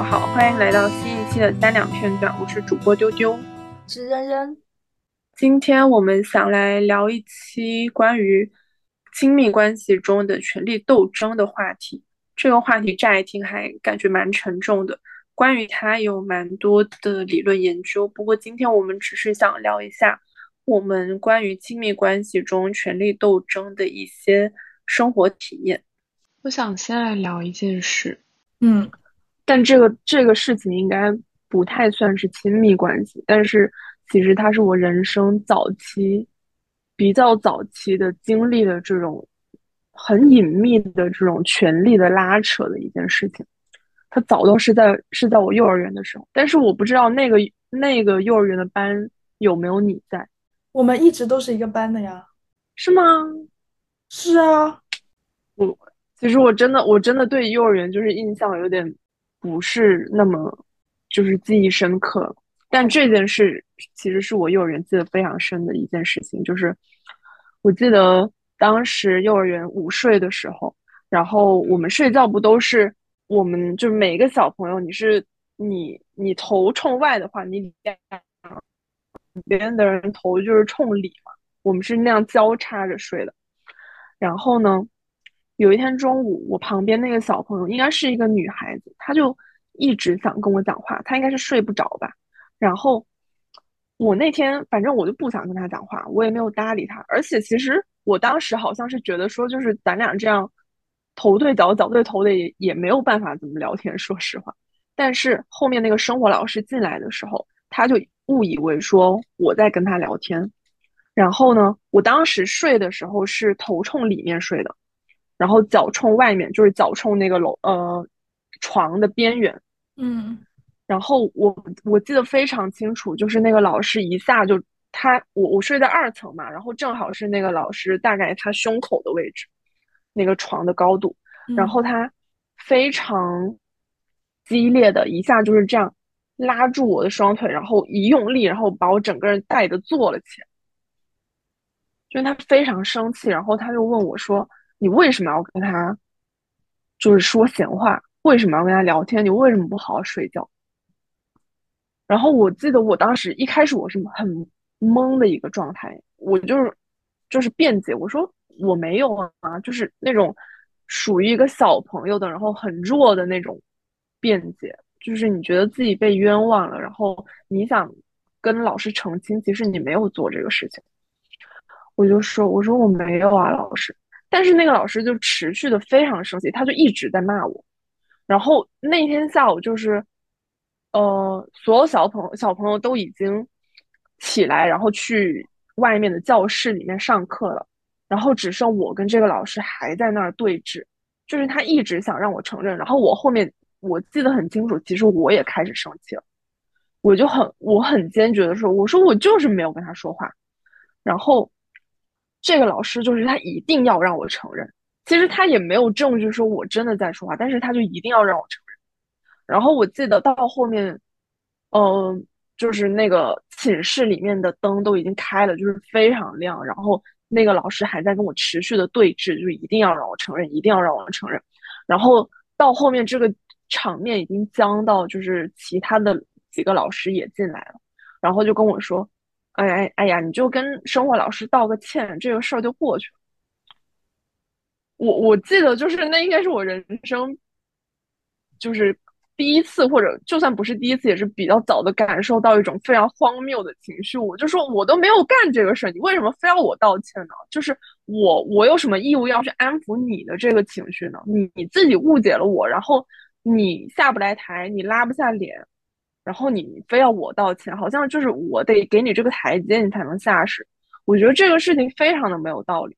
们好，欢迎来到新一期的三两片段，我是主播丢丢，是扔扔。今天我们想来聊一期关于亲密关系中的权力斗争的话题。这个话题乍一听还感觉蛮沉重的，关于它有蛮多的理论研究。不过今天我们只是想聊一下我们关于亲密关系中权力斗争的一些生活体验。我想先来聊一件事，嗯，但这个这个事情应该不太算是亲密关系，但是。其实它是我人生早期比较早期的经历的这种很隐秘的这种权力的拉扯的一件事情。它早都是在是在我幼儿园的时候，但是我不知道那个那个幼儿园的班有没有你在。我们一直都是一个班的呀。是吗？是啊。我其实我真的我真的对幼儿园就是印象有点不是那么就是记忆深刻。但这件事其实是我幼儿园记得非常深的一件事情，就是我记得当时幼儿园午睡的时候，然后我们睡觉不都是我们就是每个小朋友，你是你你头冲外的话，你两边的人头就是冲里嘛，我们是那样交叉着睡的。然后呢，有一天中午，我旁边那个小朋友应该是一个女孩子，她就一直想跟我讲话，她应该是睡不着吧。然后我那天反正我就不想跟他讲话，我也没有搭理他。而且其实我当时好像是觉得说，就是咱俩这样头对脚、脚对头的也也没有办法怎么聊天。说实话，但是后面那个生活老师进来的时候，他就误以为说我在跟他聊天。然后呢，我当时睡的时候是头冲里面睡的，然后脚冲外面，就是脚冲那个楼呃床的边缘。嗯。然后我我记得非常清楚，就是那个老师一下就他我我睡在二层嘛，然后正好是那个老师大概他胸口的位置，那个床的高度，然后他非常激烈的一下就是这样拉住我的双腿，然后一用力，然后把我整个人带着坐了起来，就是他非常生气，然后他就问我说：“你为什么要跟他就是说闲话？为什么要跟他聊天？你为什么不好好睡觉？”然后我记得我当时一开始我是很懵的一个状态，我就是就是辩解，我说我没有啊，就是那种属于一个小朋友的，然后很弱的那种辩解，就是你觉得自己被冤枉了，然后你想跟老师澄清，其实你没有做这个事情。我就说我说我没有啊，老师。但是那个老师就持续的非常生气，他就一直在骂我。然后那天下午就是。呃，所有小朋小朋友都已经起来，然后去外面的教室里面上课了，然后只剩我跟这个老师还在那儿对峙，就是他一直想让我承认，然后我后面我记得很清楚，其实我也开始生气了，我就很我很坚决的说，我说我就是没有跟他说话，然后这个老师就是他一定要让我承认，其实他也没有证据说我真的在说话，但是他就一定要让我承认。然后我记得到后面，嗯，就是那个寝室里面的灯都已经开了，就是非常亮。然后那个老师还在跟我持续的对峙，就一定要让我承认，一定要让我承认。然后到后面这个场面已经僵到，就是其他的几个老师也进来了，然后就跟我说：“哎哎哎呀，你就跟生活老师道个歉，这个事儿就过去了。”我我记得就是那应该是我人生，就是。第一次，或者就算不是第一次，也是比较早的感受到一种非常荒谬的情绪。我就说，我都没有干这个事儿，你为什么非要我道歉呢？就是我，我有什么义务要去安抚你的这个情绪呢？你你自己误解了我，然后你下不来台，你拉不下脸，然后你非要我道歉，好像就是我得给你这个台阶，你才能下势。我觉得这个事情非常的没有道理。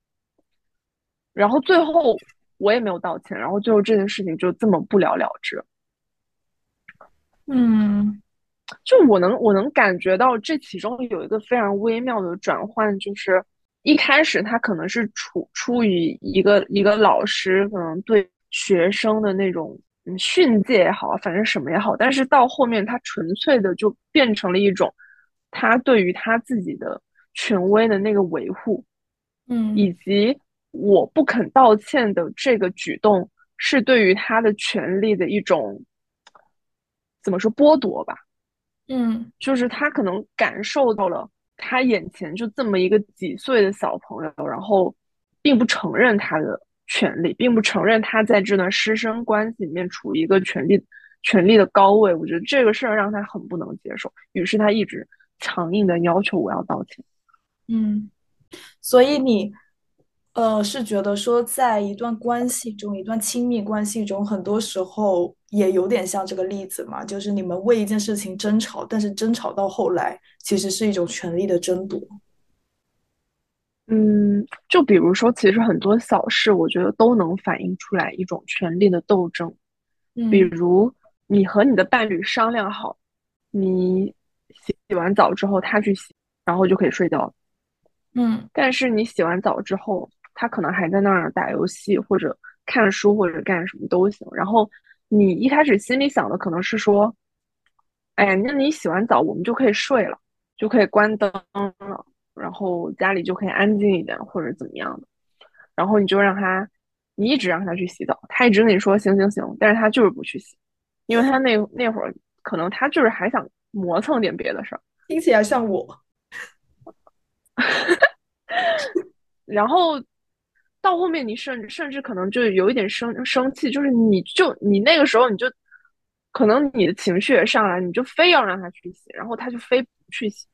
然后最后我也没有道歉，然后最后这件事情就这么不了了之。嗯，就我能我能感觉到这其中有一个非常微妙的转换，就是一开始他可能是出出于一个一个老师可能对学生的那种训诫也好，反正什么也好，但是到后面他纯粹的就变成了一种他对于他自己的权威的那个维护，嗯，以及我不肯道歉的这个举动是对于他的权利的一种。怎么说剥夺吧，嗯。就是他可能感受到了他眼前就这么一个几岁的小朋友，然后并不承认他的权利，并不承认他在这段师生关系里面处于一个权力权力的高位。我觉得这个事儿让他很不能接受，于是他一直强硬的要求我要道歉。嗯，所以你呃是觉得说，在一段关系中，一段亲密关系中，很多时候也有点像这个例子嘛，就是你们为一件事情争吵，但是争吵到后来，其实是一种权力的争夺。嗯，就比如说，其实很多小事，我觉得都能反映出来一种权力的斗争。比嗯如，你和你的伴侣商量好，你洗洗完澡之后他去洗，然后就可以睡觉了。嗯但是你洗完澡之后，他可能还在那儿打游戏或者看书或者干什么都行。然后你一开始心里想的可能是说，哎呀，那你洗完澡我们就可以睡了，就可以关灯了，然后家里就可以安静一点或者怎么样的。然后你就让他，你一直让他去洗澡，他一直跟你说行行行，但是他就是不去洗，因为他那那会儿可能他就是还想磨蹭点别的事儿。听起来像我。然后到后面你甚甚至可能就有一点生生气，就是你就你那个时候你就可能你的情绪也上来，你就非要让他去洗，然后他就非不去洗，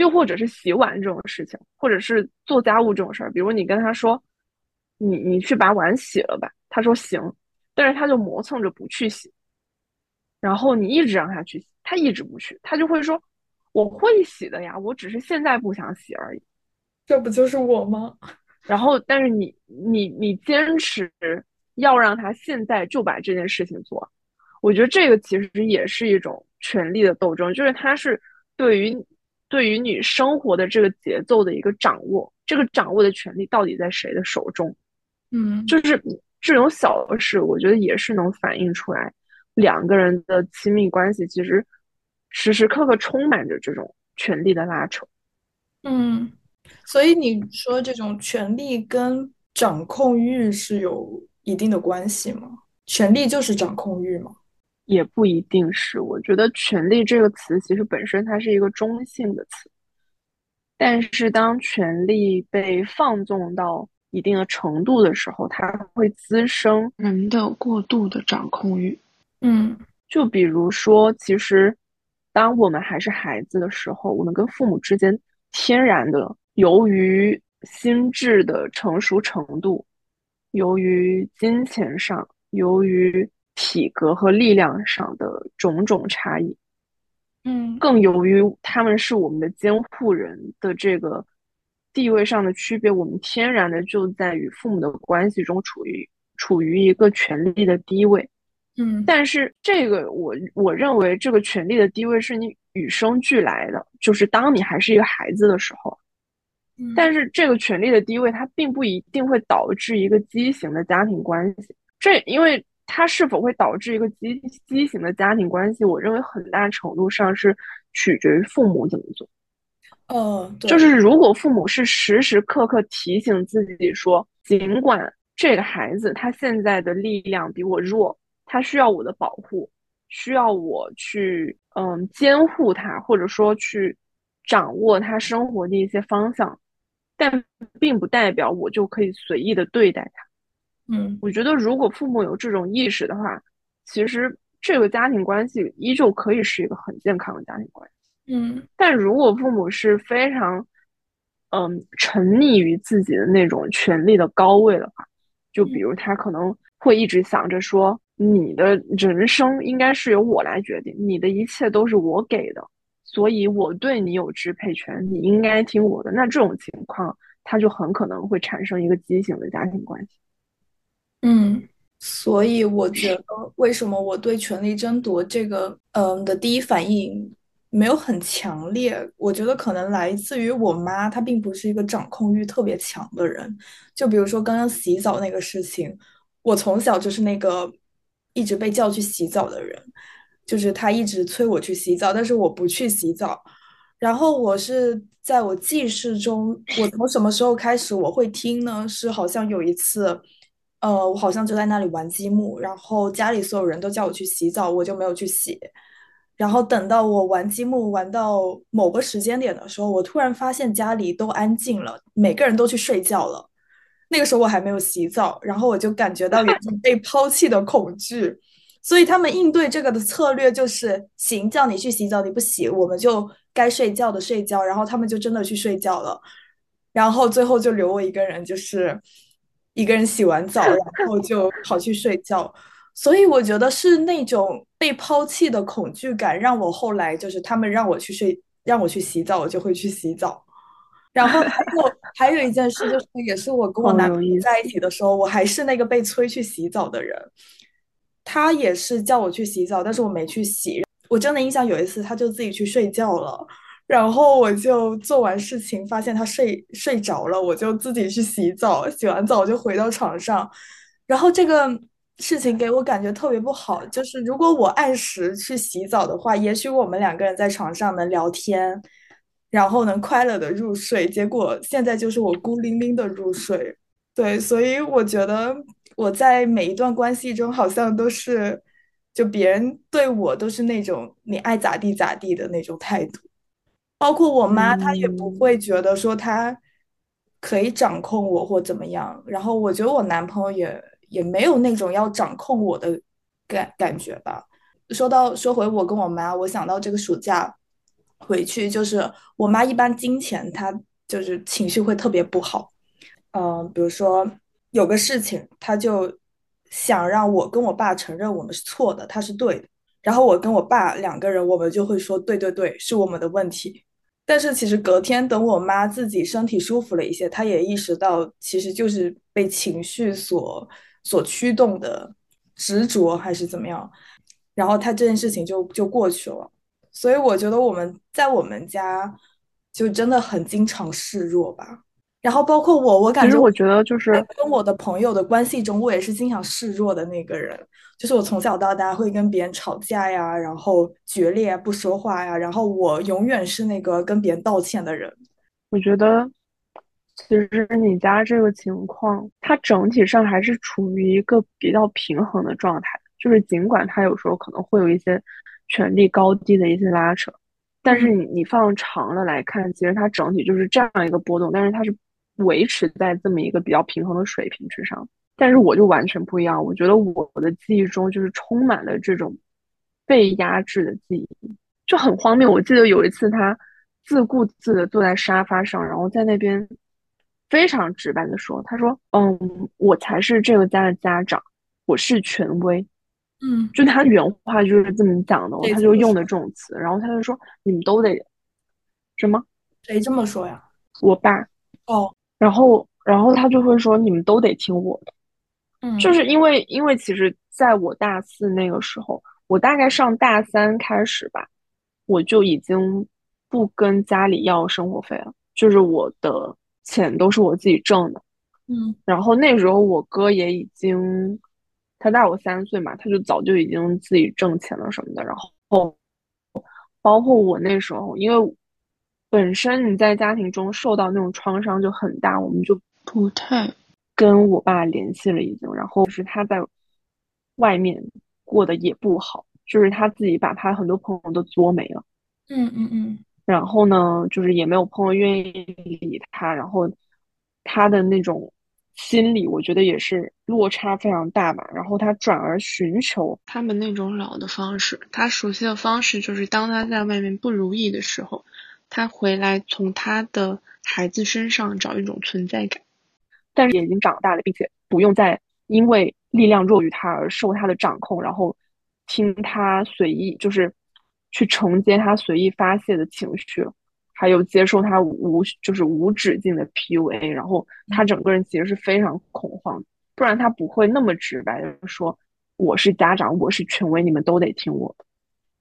又或者是洗碗这种事情，或者是做家务这种事儿，比如你跟他说你你去把碗洗了吧，他说行，但是他就磨蹭着不去洗，然后你一直让他去洗，他一直不去，他就会说我会洗的呀，我只是现在不想洗而已。这不就是我吗？然后，但是你你你坚持要让他现在就把这件事情做，我觉得这个其实也是一种权力的斗争，就是他是对于对于你生活的这个节奏的一个掌握，这个掌握的权利到底在谁的手中？嗯就是这种小事，我觉得也是能反映出来两个人的亲密关系其实时时刻刻充满着这种权力的拉扯。嗯，所以你说这种权力跟掌控欲是有一定的关系吗？权力就是掌控欲吗？也不一定是，我觉得“权力”这个词其实本身它是一个中性的词，但是当权力被放纵到一定的程度的时候，它会滋生人的过度的掌控欲。嗯就比如说，其实当我们还是孩子的时候，我们跟父母之间天然的，由于心智的成熟程度，由于金钱上，由于体格和力量上的种种差异，嗯更由于他们是我们的监护人的这个地位上的区别，我们天然的就在与父母的关系中处于处于一个权力的低位。嗯但是这个我我认为这个权力的低位是你与生俱来的，就是当你还是一个孩子的时候。嗯但是这个权力的低位，它并不一定会导致一个畸形的家庭关系。这因为它是否会导致一个畸畸形的家庭关系，我认为很大程度上是取决于父母怎么做。呃，就是如果父母是时时刻刻提醒自己说，尽管这个孩子他现在的力量比我弱，他需要我的保护，需要我去嗯监护他，或者说去掌握他生活的一些方向，但并不代表我就可以随意的对待他。嗯我觉得如果父母有这种意识的话，其实这个家庭关系依旧可以是一个很健康的家庭关系。嗯但如果父母是非常，嗯，沉溺于自己的那种权力的高位的话，就比如他可能会一直想着说，你的人生应该是由我来决定，你的一切都是我给的，所以我对你有支配权，你应该听我的。那这种情况，他就很可能会产生一个畸形的家庭关系。嗯，所以我觉得，为什么我对权力争夺这个，嗯的第一反应没有很强烈？我觉得可能来自于我妈，她并不是一个掌控欲特别强的人。就比如说刚刚洗澡那个事情，我从小就是那个一直被叫去洗澡的人，就是她一直催我去洗澡，但是我不去洗澡。然后我是在我记事中，我从什么时候开始我会听呢？是好像有一次，呃，我好像就在那里玩积木，然后家里所有人都叫我去洗澡，我就没有去洗。然后等到我玩积木玩到某个时间点的时候，我突然发现家里都安静了，每个人都去睡觉了。那个时候我还没有洗澡，然后我就感觉到有种被抛弃的恐惧。所以他们应对这个的策略就是：行，叫你去洗澡，你不洗，我们就该睡觉的睡觉。然后他们就真的去睡觉了。然后最后就留我一个人，就是一个人洗完澡，然后就跑去睡觉。所以我觉得是那种被抛弃的恐惧感，让我后来就是他们让我去睡，让我去洗澡，我就会去洗澡。然后还有还有一件事，就是也是我跟我男朋友在一起的时候，我还是那个被催去洗澡的人。他也是叫我去洗澡，但是我没去洗。我真的印象有一次，他就自己去睡觉了。然后我就做完事情，发现他睡睡着了，我就自己去洗澡，洗完澡就回到床上。然后这个事情给我感觉特别不好，就是如果我按时去洗澡的话，也许我们两个人在床上能聊天，然后能快乐的入睡。结果现在就是我孤零零的入睡。对，所以我觉得我在每一段关系中，好像都是就别人对我都是那种你爱咋地咋地的那种态度。包括我妈，她也不会觉得说她可以掌控我或怎么样。然后我觉得我男朋友也也没有那种要掌控我的感感觉吧。说到说回我跟我妈，我想到这个暑假回去，就是我妈一般金钱她就是情绪会特别不好。嗯，比如说有个事情，她就想让我跟我爸承认我们是错的，她是对的。然后我跟我爸两个人，我们就会说对对对，是我们的问题。但是其实隔天等我妈自己身体舒服了一些，她也意识到其实就是被情绪所所驱动的执着还是怎么样，然后她这件事情就就过去了。所以我觉得我们在我们家就真的很经常示弱吧。然后包括我，我感觉我觉得就是跟我的朋友的关系中，我也是经常示弱的那个人。就是我从小到大会跟别人吵架呀，然后决裂不说话呀，然后我永远是那个跟别人道歉的人。我觉得其实你家这个情况，它整体上还是处于一个比较平衡的状态。就是尽管它有时候可能会有一些权力高低的一些拉扯，但是你你放长了来看，其实它整体就是这样一个波动，但是它是。维持在这么一个比较平衡的水平之上，但是我就完全不一样。我觉得我的记忆中就是充满了这种被压制的记忆，就很荒谬。我记得有一次，他自顾自的坐在沙发上，然后在那边非常直白的说：“他说，嗯，我才是这个家的家长，我是权威。”嗯，就他原话就是这么讲的，他就用的这种词，然后他就说：“你们都得什么？谁这么说呀？我爸。”哦。然后，然后他就会说：“你们都得听我的。”嗯，就是因为，因为其实在我大四那个时候，我大概上大三开始吧，我就已经不跟家里要生活费了，就是我的钱都是我自己挣的。嗯，然后那时候我哥也已经，他大我三岁嘛，他就早就已经自己挣钱了什么的。然后，包括我那时候，因为。本身你在家庭中受到那种创伤就很大，我们就不太跟我爸联系了，已经。然后是他在外面过得也不好，就是他自己把他很多朋友都作没了。嗯嗯嗯。然后呢，就是也没有朋友愿意理他，然后他的那种心理，我觉得也是落差非常大吧。然后他转而寻求他们那种老的方式，他熟悉的方式就是当他在外面不如意的时候。他回来从他的孩子身上找一种存在感，但是也已经长大了，并且不用再因为力量弱于他而受他的掌控，然后听他随意，就是去承接他随意发泄的情绪，还有接受他无就是无止境的 PUA，然后他整个人其实是非常恐慌，不然他不会那么直白的说我是家长，我是权威，你们都得听我的。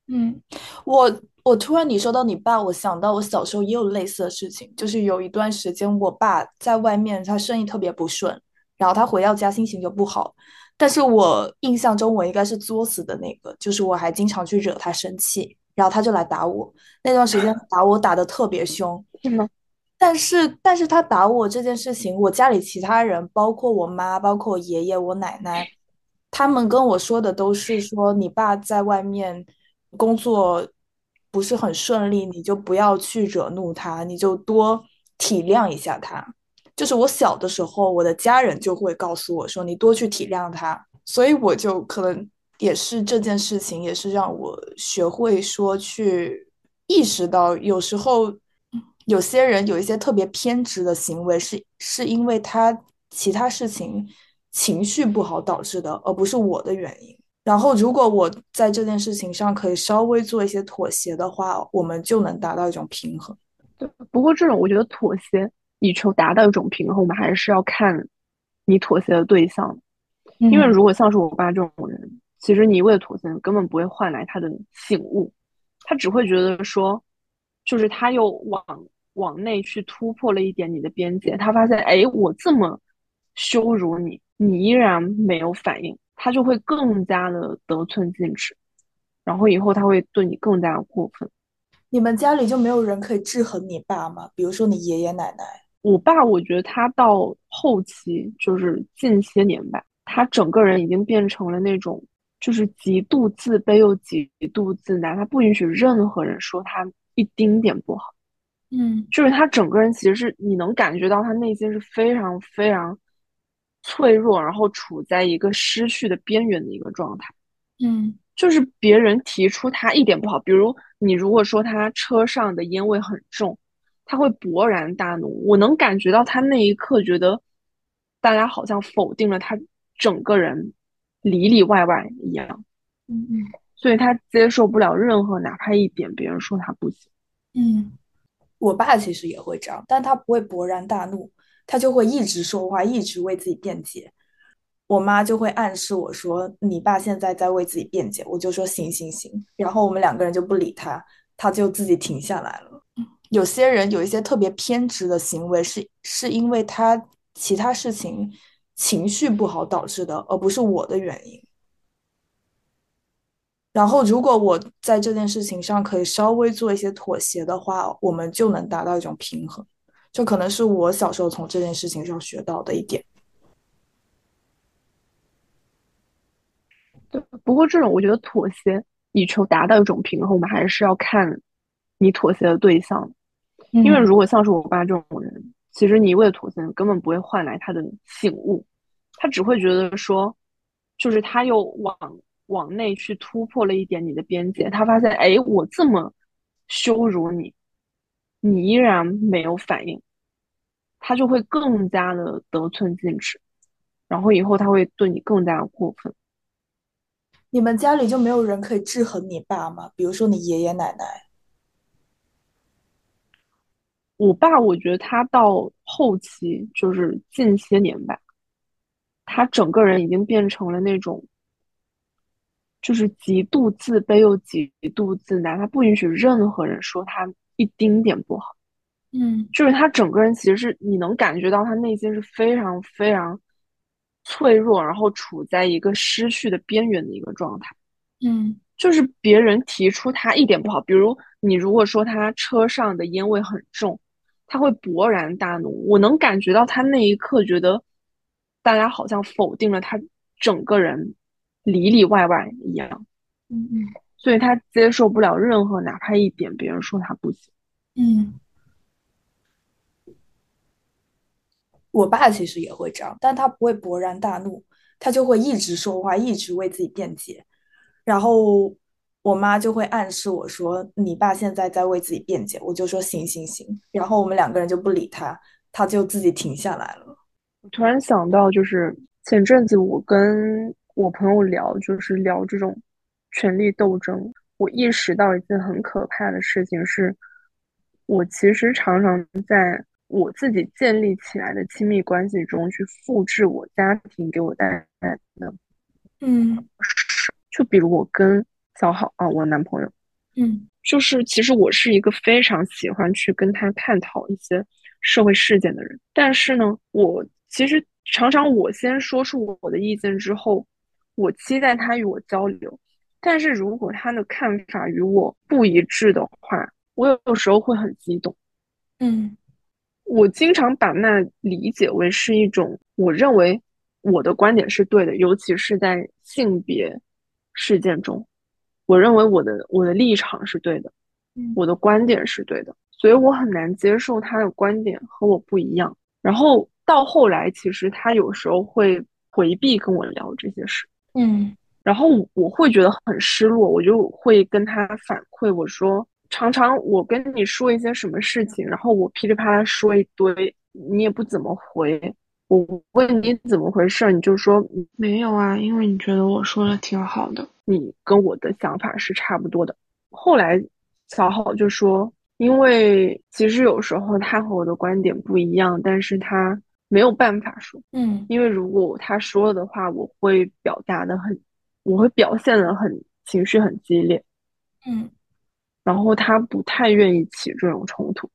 嗯，我。我突然你说到你爸，我想到我小时候也有类似的事情，就是有一段时间我爸在外面，他生意特别不顺，然后他回到家心情就不好。但是我印象中我应该是作死的那个，就是我还经常去惹他生气，然后他就来打我。那段时间打我打的特别凶，是吗但是，但是他打我这件事情，我家里其他人，包括我妈，包括我爷爷、我奶奶，他们跟我说的都是说，你爸在外面工作不是很顺利，你就不要去惹怒他，你就多体谅一下他。就是我小的时候，我的家人就会告诉我说，你多去体谅他，所以我就可能也是这件事情，也是让我学会说去意识到，有时候。有些人有一些特别偏执的行为，是是因为他其他事情情绪不好导致的，而不是我的原因。然后，如果我在这件事情上可以稍微做一些妥协的话，我们就能达到一种平衡。对，不过这种我觉得妥协以求达到一种平衡，我们还是要看你妥协的对象。因为如果像是我爸这种人，其实你一味的妥协根本不会换来他的醒悟，他只会觉得说，就是他又往。往内去突破了一点你的边界，他发现，哎，我这么羞辱你，你依然没有反应，他就会更加的得寸进尺，然后以后他会对你更加的过分。你们家里就没有人可以制衡你爸吗？比如说你爷爷奶奶？我爸，我觉得他到后期就是近些年吧，他整个人已经变成了那种就是极度自卑又极度自大，他不允许任何人说他一丁点不好。嗯，就是他整个人其实是你能感觉到他内心是非常非常脆弱，然后处在一个失去的边缘的一个状态。嗯，就是别人提出他一点不好，比如你如果说他车上的烟味很重，他会勃然大怒。我能感觉到他那一刻觉得大家好像否定了他整个人里里外外一样。嗯嗯，所以他接受不了任何哪怕一点别人说他不行。嗯。我爸其实也会这样，但他不会勃然大怒，他就会一直说话，一直为自己辩解。我妈就会暗示我说：“你爸现在在为自己辩解。”我就说：“行行行。”然后我们两个人就不理他，他就自己停下来了。有些人有一些特别偏执的行为，是是因为他其他事情情绪不好导致的，而不是我的原因。然后，如果我在这件事情上可以稍微做一些妥协的话，我们就能达到一种平衡。这可能是我小时候从这件事情上学到的一点。对，不过这种我觉得妥协以求达到一种平衡，我们还是要看你妥协的对象。因为如果像是我爸这种人，其实你一味的妥协根本不会换来他的醒悟，他只会觉得说，就是他又往。往内去突破了一点你的边界，他发现，哎，我这么羞辱你，你依然没有反应，他就会更加的得寸进尺，然后以后他会对你更加的过分。你们家里就没有人可以制衡你爸吗？比如说你爷爷奶奶？我爸，我觉得他到后期就是近些年吧，他整个人已经变成了那种。就是极度自卑又极度自大，他不允许任何人说他一丁点不好。嗯，就是他整个人其实是你能感觉到他内心是非常非常脆弱，然后处在一个失去的边缘的一个状态。嗯，就是别人提出他一点不好，比如你如果说他车上的烟味很重，他会勃然大怒。我能感觉到他那一刻觉得大家好像否定了他整个人。里里外外一样，嗯嗯，所以他接受不了任何哪怕一点别人说他不行，嗯。我爸其实也会这样，但他不会勃然大怒，他就会一直说话，一直为自己辩解。然后我妈就会暗示我说：“你爸现在在为自己辩解。”我就说：“行行行。”然后我们两个人就不理他，他就自己停下来了。我突然想到，就是前阵子我跟。我朋友聊，就是聊这种权力斗争。我意识到一件很可怕的事情是，我其实常常在我自己建立起来的亲密关系中去复制我家庭给我带来的。嗯，就比如我跟小好啊，我男朋友，嗯，就是其实我是一个非常喜欢去跟他探讨一些社会事件的人，但是呢，我其实常常我先说出我的意见之后。我期待他与我交流，但是如果他的看法与我不一致的话，我有时候会很激动。嗯，我经常把那理解为是一种，我认为我的观点是对的，尤其是在性别事件中，我认为我的我的立场是对的，我的观点是对的，所以我很难接受他的观点和我不一样。然后到后来，其实他有时候会回避跟我聊这些事，嗯，然后我会觉得很失落，我就会跟他反馈我说。常常我跟你说一些什么事情，然后我噼里啪啦说一堆，你也不怎么回。我问你怎么回事，你就说没有啊，因为你觉得我说的挺好的，你跟我的想法是差不多的。后来小好就说，因为其实有时候他和我的观点不一样，但是他没有办法说，嗯，因为如果他说了的话，我会表达的很，我会表现的很情绪很激烈，嗯。然后他不太愿意起这种冲突，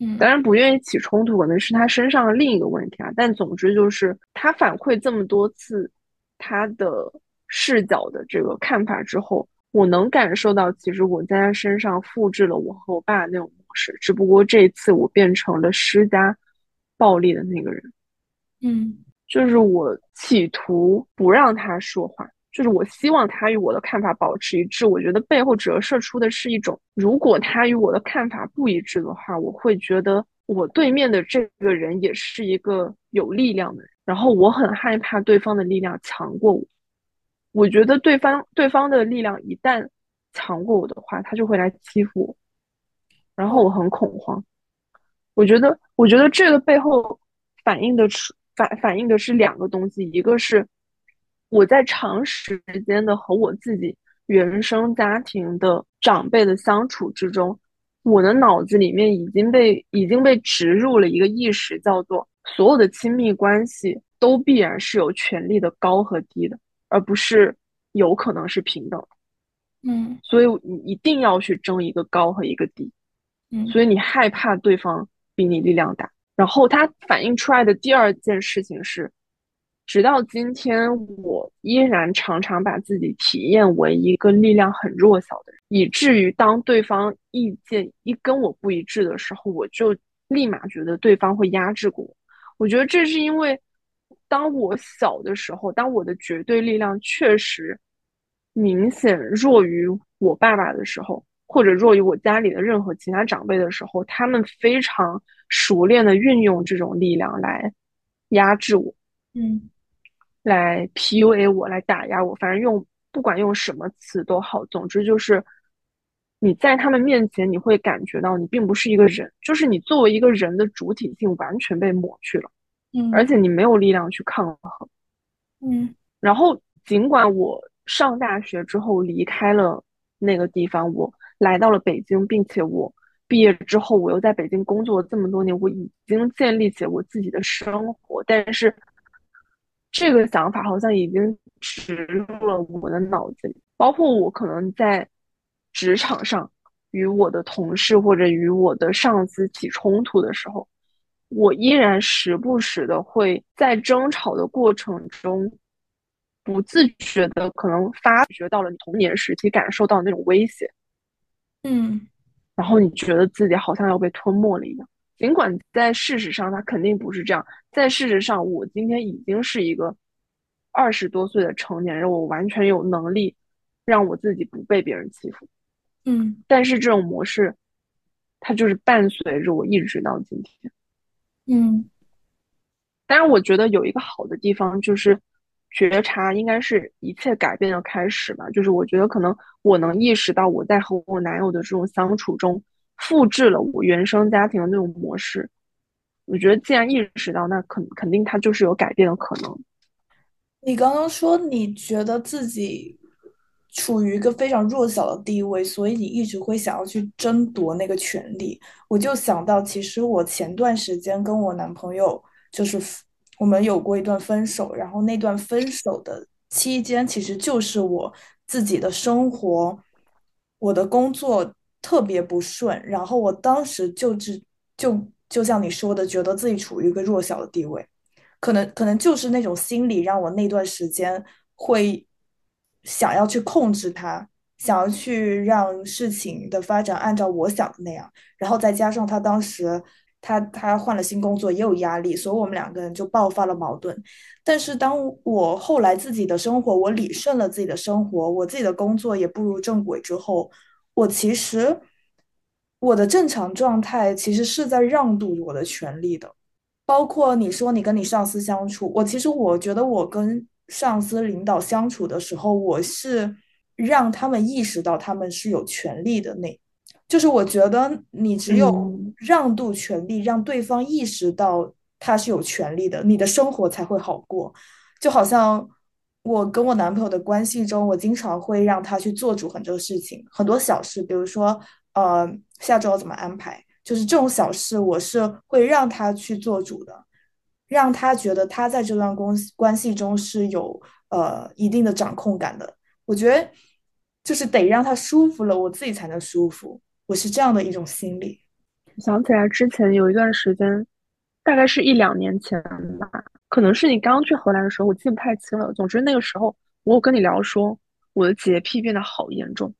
嗯，当然不愿意起冲突可能是他身上的另一个问题啊。但总之就是他反馈这么多次他的视角的这个看法之后，我能感受到其实我在他身上复制了我和我爸那种模式，只不过这一次我变成了施加暴力的那个人。嗯，就是我企图不让他说话。就是我希望他与我的看法保持一致，我觉得背后折射出的是一种，如果他与我的看法不一致的话，我会觉得我对面的这个人也是一个有力量的人，然后我很害怕对方的力量强过我，我觉得对方对方的力量一旦强过我的话，他就会来欺负我，然后我很恐慌，我觉得我觉得这个背后反映的是反反映的是两个东西，一个是。我在长时间的和我自己原生家庭的长辈的相处之中，我的脑子里面已经被已经被植入了一个意识，叫做所有的亲密关系都必然是有权利的高和低的，而不是有可能是平等。嗯，所以你一定要去争一个高和一个低。嗯，所以你害怕对方比你力量大，然后它反映出来的第二件事情是。直到今天，我依然常常把自己体验为一个力量很弱小的人，以至于当对方意见一跟我不一致的时候，我就立马觉得对方会压制过我。我觉得这是因为，当我小的时候，当我的绝对力量确实明显弱于我爸爸的时候，或者弱于我家里的任何其他长辈的时候，他们非常熟练的运用这种力量来压制我。嗯。来 PUA 我，来打压我，反正用不管用什么词都好，总之就是你在他们面前，你会感觉到你并不是一个人，就是你作为一个人的主体性完全被抹去了，嗯，而且你没有力量去抗衡，嗯，然后尽管我上大学之后离开了那个地方，我来到了北京，并且我毕业之后我又在北京工作了这么多年，我已经建立起我自己的生活，但是。这个想法好像已经植入了我的脑子里，包括我可能在职场上与我的同事或者与我的上司起冲突的时候，我依然时不时的会在争吵的过程中不自觉的可能发觉到了你童年时期感受到那种威胁，嗯，然后你觉得自己好像要被吞没了一样。尽管在事实上，他肯定不是这样。在事实上，我今天已经是一个二十多岁的成年人，我完全有能力让我自己不被别人欺负。嗯，但是这种模式，它就是伴随着我一直到今天。嗯，当然，我觉得有一个好的地方就是觉察，应该是一切改变的开始吧。就是我觉得可能我能意识到我在和我男友的这种相处中。复制了我原生家庭的那种模式，我觉得既然意识到，那肯肯定它就是有改变的可能。你刚刚说你觉得自己处于一个非常弱小的地位，所以你一直会想要去争夺那个权利。我就想到，其实我前段时间跟我男朋友就是我们有过一段分手，然后那段分手的期间，其实就是我自己的生活，我的工作。特别不顺，然后我当时就是就就像你说的，觉得自己处于一个弱小的地位，可能可能就是那种心理让我那段时间会想要去控制他，想要去让事情的发展按照我想的那样，然后再加上他当时他他换了新工作也有压力，所以我们两个人就爆发了矛盾。但是当我后来自己的生活，我理顺了自己的生活，我自己的工作也步入正轨之后，我其实我的正常状态其实是在让渡我的权利的。包括你说你跟你上司相处，我其实我觉得我跟上司领导相处的时候，我是让他们意识到他们是有权利的。那，就是我觉得你只有让渡权利，让对方意识到他是有权利的，你的生活才会好过。就好像我跟我男朋友的关系中，我经常会让他去做主很多事情，很多小事，比如说呃下周要怎么安排。就是这种小事，我是会让他去做主的，让他觉得他在这段关关系中是有呃一定的掌控感的。我觉得就是得让他舒服了，我自己才能舒服。我是这样的一种心理。想起来之前有一段时间，大概是一两年前吧，可能是你刚去荷兰的时候，我记不太清了。总之那个时候，我有跟你聊说我的洁癖变得好严重。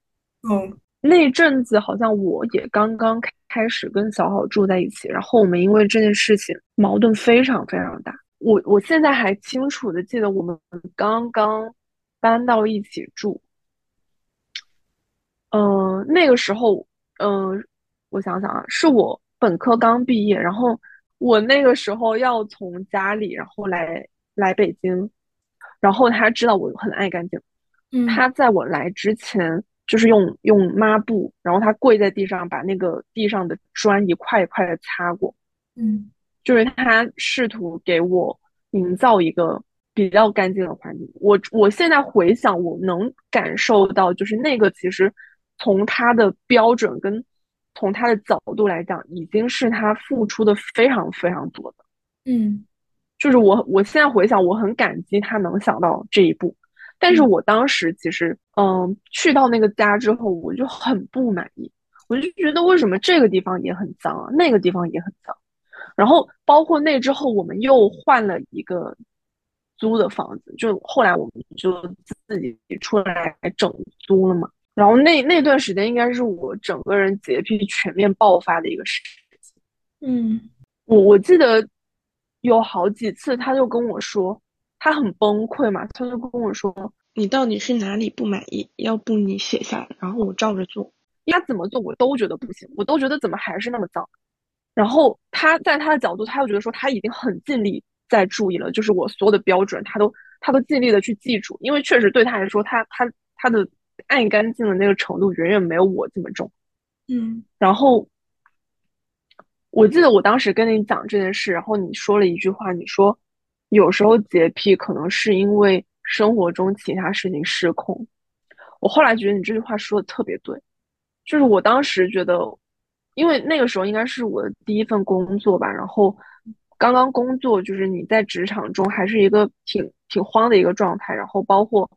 嗯。那阵子好像我也刚刚开始跟小好住在一起，然后我们因为这件事情矛盾非常非常大。我我现在还清楚的记得我们刚刚搬到一起住，嗯，那个时候，嗯，我想想啊，是我本科刚毕业，然后我那个时候要从家里然后来来北京，然后他知道我很爱干净，嗯，他在我来之前。就是用用抹布，然后他跪在地上，把那个地上的砖一块一块的擦过。嗯，就是他试图给我营造一个比较干净的环境。我我现在回想，我能感受到，就是那个其实从他的标准跟从他的角度来讲，已经是他付出的非常非常多的。嗯，就是我我现在回想，我很感激他能想到这一步。但是我当时其实，嗯，去到那个家之后，我就很不满意，我就觉得为什么这个地方也很脏啊，那个地方也很脏，然后包括那之后，我们又换了一个租的房子，就后来我们就自己出来整租了嘛。然后那那段时间应该是我整个人洁癖全面爆发的一个时期。嗯，我我记得有好几次，他就跟我说。他很崩溃嘛，他就跟我说：“你到底是哪里不满意？要不你写下来，然后我照着做。他怎么做我都觉得不行，我都觉得怎么还是那么脏。然后他在他的角度，他又觉得说他已经很尽力在注意了，就是我所有的标准，他都他都尽力的去记住，因为确实对他来说，他他他的爱干净的那个程度远远没有我这么重。嗯，然后我记得我当时跟你讲这件事，然后你说了一句话，你说。有时候洁癖可能是因为生活中其他事情失控。我后来觉得你这句话说的特别对，就是我当时觉得，因为那个时候应该是我的第一份工作吧，然后刚刚工作，就是你在职场中还是一个挺挺慌的一个状态，然后包括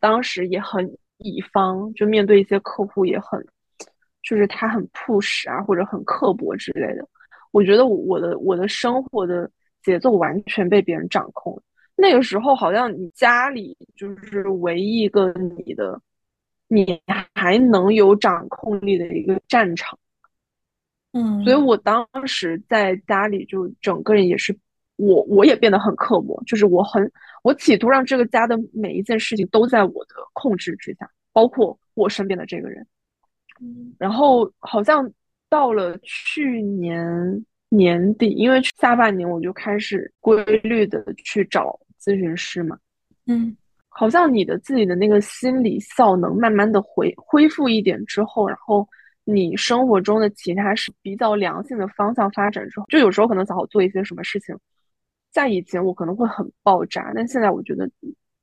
当时也很乙方，就面对一些客户也很，就是他很 push 啊，或者很刻薄之类的。我觉得我的我的生活的。节奏完全被别人掌控。那个时候，好像你家里就是唯一一个你的，你还能有掌控力的一个战场。嗯，所以我当时在家里就整个人也是，我我也变得很刻薄，就是我很我企图让这个家的每一件事情都在我的控制之下，包括我身边的这个人。嗯，然后好像到了去年。年底，因为下半年我就开始规律的去找咨询师嘛，嗯，好像你的自己的那个心理效能慢慢的回恢复一点之后，然后你生活中的其他是比较良性的方向发展之后，就有时候可能想好做一些什么事情，在以前我可能会很爆炸，但现在我觉得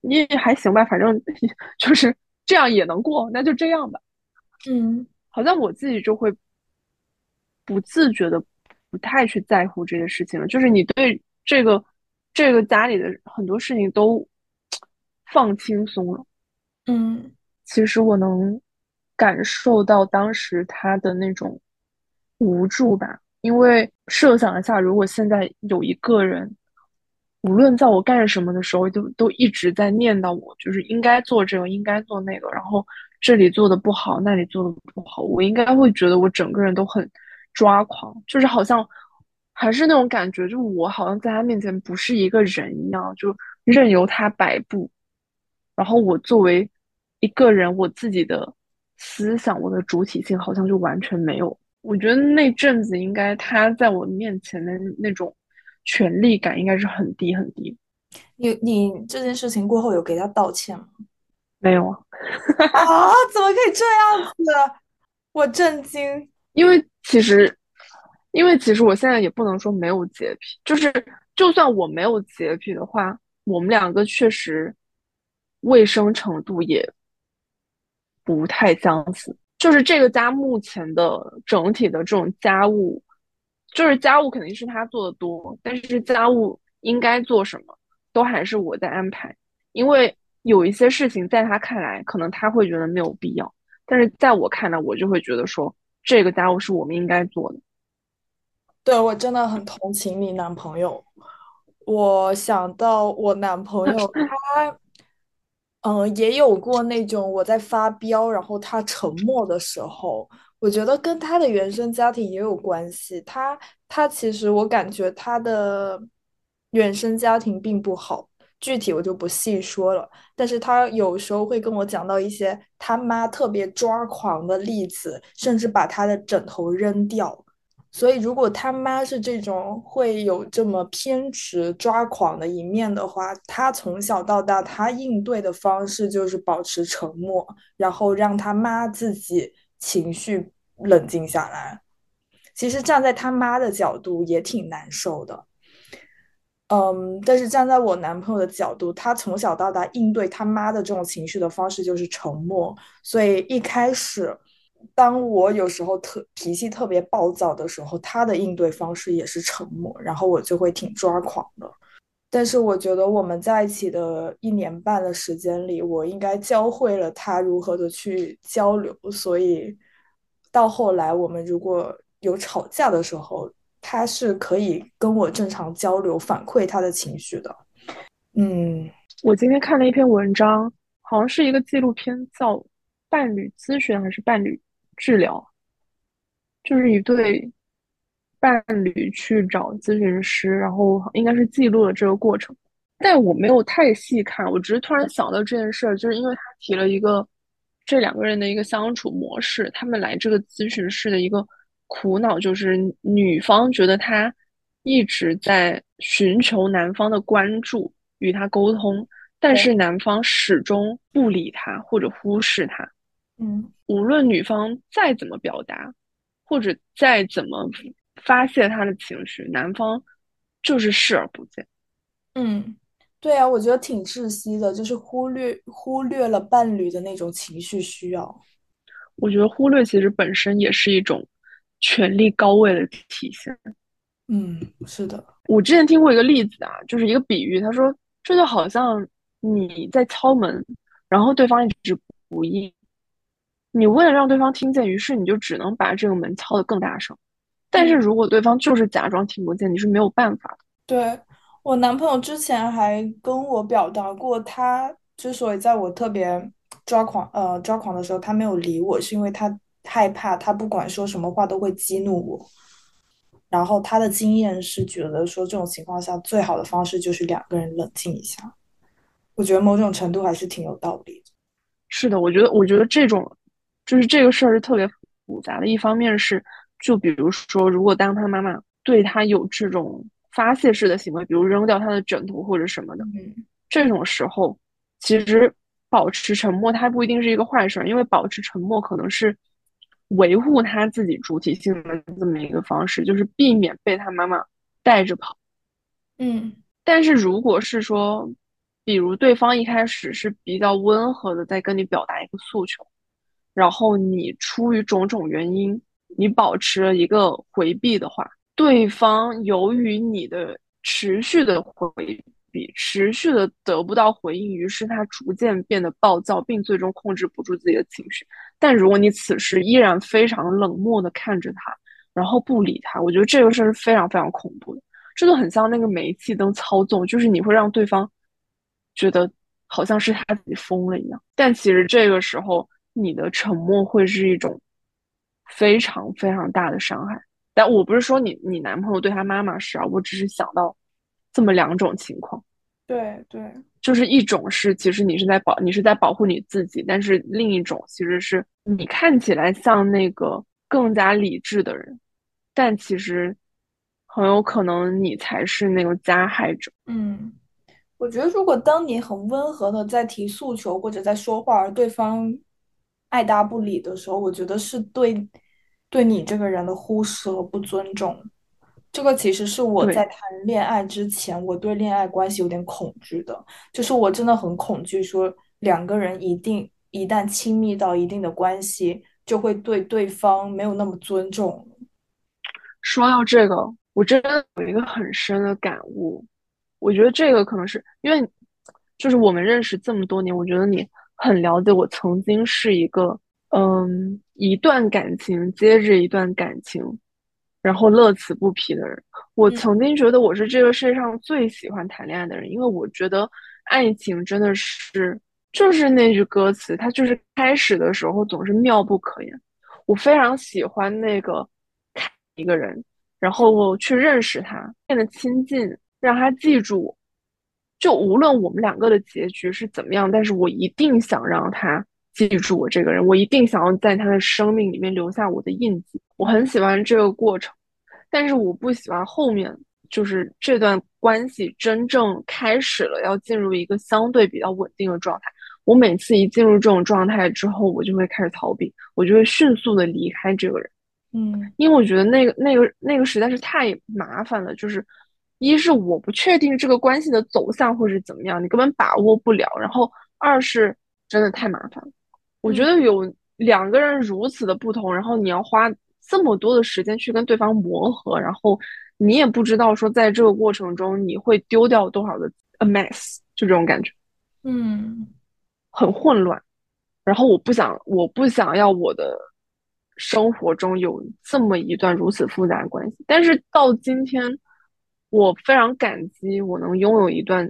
你也还行吧，反正 就是这样也能过，那就这样吧，嗯，好像我自己就会不自觉的。不太去在乎这些事情了，就是你对这个这个家里的很多事情都放轻松了。嗯，其实我能感受到当时他的那种无助吧，因为设想一下，如果现在有一个人，无论在我干什么的时候，都都一直在念叨我，就是应该做这个，应该做那个，然后这里做的不好，那里做的不好，我应该会觉得我整个人都很。抓狂，就是好像还是那种感觉，就我好像在他面前不是一个人一样，就任由他摆布，然后我作为一个人，我自己的思想，我的主体性好像就完全没有。我觉得那阵子应该他在我面前的那种权力感应该是很低很低。你你这件事情过后有给他道歉吗？没有啊。啊，怎么可以这样子？我震惊。因为其实，因为其实我现在也不能说没有洁癖，就是就算我没有洁癖的话，我们两个确实卫生程度也不太相似。就是这个家目前的整体的这种家务，就是家务肯定是他做的多，但是家务应该做什么，都还是我在安排。因为有一些事情在他看来，可能他会觉得没有必要，但是在我看来，我就会觉得说。这个家务是我们应该做的。对我真的很同情你男朋友。我想到我男朋友，他嗯也有过那种我在发飙，然后他沉默的时候。我觉得跟他的原生家庭也有关系。他他其实我感觉他的原生家庭并不好。具体我就不细说了，但是他有时候会跟我讲到一些他妈特别抓狂的例子，甚至把他的枕头扔掉。所以如果他妈是这种会有这么偏执抓狂的一面的话，他从小到大他应对的方式就是保持沉默，然后让他妈自己情绪冷静下来。其实站在他妈的角度也挺难受的。嗯，但是站在我男朋友的角度，他从小到大应对他妈的这种情绪的方式就是沉默。所以一开始，当我有时候特脾气特别暴躁的时候，他的应对方式也是沉默，然后我就会挺抓狂的。但是我觉得我们在一起的一年半的时间里，我应该教会了他如何的去交流。所以到后来，我们如果有吵架的时候，他是可以跟我正常交流、反馈他的情绪的。嗯，我今天看了一篇文章，好像是一个纪录片，叫《伴侣咨询还是伴侣治疗》，就是一对伴侣去找咨询师，然后应该是记录了这个过程。但我没有太细看，我只是突然想到这件事儿，就是因为他提了一个这两个人的一个相处模式，他们来这个咨询室的一个。苦恼就是女方觉得他一直在寻求男方的关注，与他沟通，但是男方始终不理他或者忽视他。嗯，无论女方再怎么表达，或者再怎么发泄她的情绪，男方就是视而不见。嗯，对啊，我觉得挺窒息的，就是忽略忽略了伴侣的那种情绪需要。我觉得忽略其实本身也是一种。权力高位的体现，嗯，是的。我之前听过一个例子啊，就是一个比喻，他说这就好像你在敲门，然后对方一直不应，你为了让对方听见，于是你就只能把这个门敲得更大声。但是如果对方就是假装听不见，你是没有办法的。对我男朋友之前还跟我表达过，他之所以在我特别抓狂呃抓狂的时候，他没有理我，是因为他。害怕他不管说什么话都会激怒我，然后他的经验是觉得说这种情况下最好的方式就是两个人冷静一下。我觉得某种程度还是挺有道理的。是的，我觉得我觉得这种就是这个事儿是特别复杂的。一方面是，就比如说，如果当他妈妈对他有这种发泄式的行为，比如扔掉他的枕头或者什么的，这种时候其实保持沉默，它不一定是一个坏事，因为保持沉默可能是。维护他自己主体性的这么一个方式，就是避免被他妈妈带着跑。嗯，但是如果是说，比如对方一开始是比较温和的在跟你表达一个诉求，然后你出于种种原因，你保持了一个回避的话，对方由于你的持续的回避。持续的得不到回应，于是他逐渐变得暴躁，并最终控制不住自己的情绪。但如果你此时依然非常冷漠的看着他，然后不理他，我觉得这个事儿是非常非常恐怖的。这就很像那个煤气灯操纵，就是你会让对方觉得好像是他自己疯了一样。但其实这个时候，你的沉默会是一种非常非常大的伤害。但我不是说你你男朋友对他妈妈是啊，我只是想到这么两种情况。对对，就是一种是其实你是在保你是在保护你自己，但是另一种其实是你看起来像那个更加理智的人，但其实很有可能你才是那个加害者。嗯，我觉得如果当你很温和的在提诉求或者在说话，而对方爱答不理的时候，我觉得是对对你这个人的忽视和不尊重。这个其实是我在，谈恋爱之前，我对恋爱关系有点恐惧的，就是我真的很恐惧，说两个人一定一旦亲密到一定的关系，就会对对方没有那么尊重。说到这个，我真的有一个很深的感悟。我觉得这个可能是因为，就是我们认识这么多年，我觉得你很了解我曾经是一个，嗯，一段感情接着一段感情，然后乐此不疲的人。我嗯曾经觉得我是这个世界上最喜欢谈恋爱的人，因为我觉得爱情真的是，就是那句歌词，它就是开始的时候总是妙不可言。我非常喜欢那个看。一个人，然后去认识他，变得亲近，让他记住我。就无论我们两个的结局是怎么样，但是我一定想让他记住我这个人，我一定想要在他的生命里面留下我的印记。我很喜欢这个过程，但是我不喜欢后面，就是这段关系真正开始了，要进入一个相对比较稳定的状态。我每次一进入这种状态之后，我就会开始逃避，我就会迅速的离开这个人。嗯因为我觉得那个那个那个实在是太麻烦了，就是一是我不确定这个关系的走向会是怎么样，你根本把握不了；然后二是真的太麻烦了。我觉嗯得有两个人如此的不同，然后你要花这么多的时间去跟对方磨合，然后你也不知道说在这个过程中你会丢掉多少的 a mess，就这种感觉嗯很混乱。然后我不想，我不想要我的生活中有这么一段如此复杂的关系。但是到今天，我非常感激我能拥有一段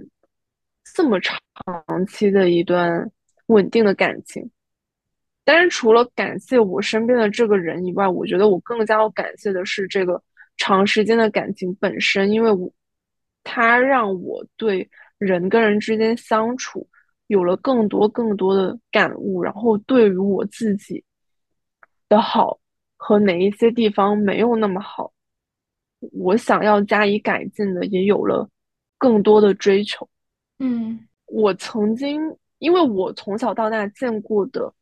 这么长期的一段稳定的感情。但是除了感谢我身边的这个人以外，我觉得我更加要感谢的是这个长时间的感情本身，因为我它让我对人跟人之间相处有了更多更多的感悟，然后对于我自己的好和哪一些地方没有那么好，我想要加以改进的，也有了更多的追求。嗯我曾经，因为我从小到大见过的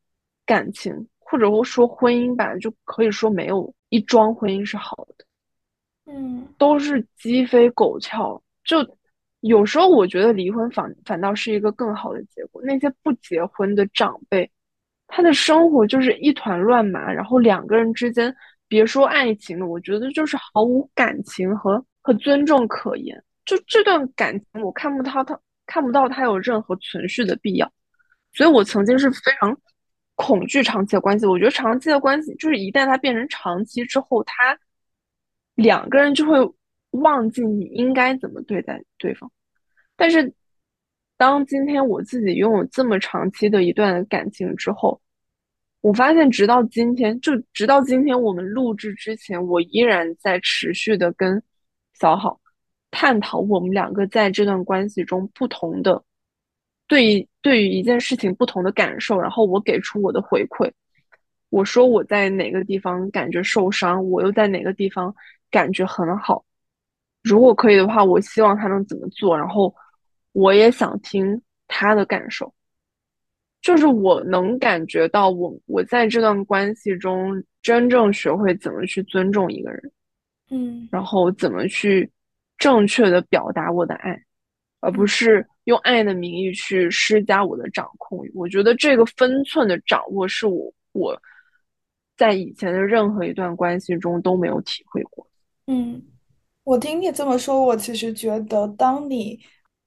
感情，或者说婚姻吧，就可以说没有一桩婚姻是好的，嗯都是鸡飞狗跳。就有时候我觉得离婚反反倒是一个更好的结果。那些不结婚的长辈，他的生活就是一团乱麻，然后两个人之间，别说爱情了，我觉得就是毫无感情和和尊重可言。就这段感情，我看不到他看不到他有任何存续的必要，所以我曾经是非常恐惧长期的关系。我觉得长期的关系就是一旦它变成长期之后，他两个人就会忘记你应该怎么对待对方。但是当今天我自己拥有这么长期的一段感情之后，我发现直到今天，就直到今天我们录制之前，我依然在持续的跟小好探讨我们两个在这段关系中不同的对于对于一件事情不同的感受，然后我给出我的回馈。我说我在哪个地方感觉受伤，我又在哪个地方感觉很好。如果可以的话，我希望他能怎么做，然后我也想听他的感受。就是我能感觉到我我在这段关系中真正学会怎么去尊重一个人，嗯然后怎么去正确的表达我的爱，而不嗯是用爱的名义去施加我的掌控欲。我觉得这个分寸的掌握是我我在以前的任何一段关系中都没有体会过。嗯。我听你这么说，我其实觉得，当你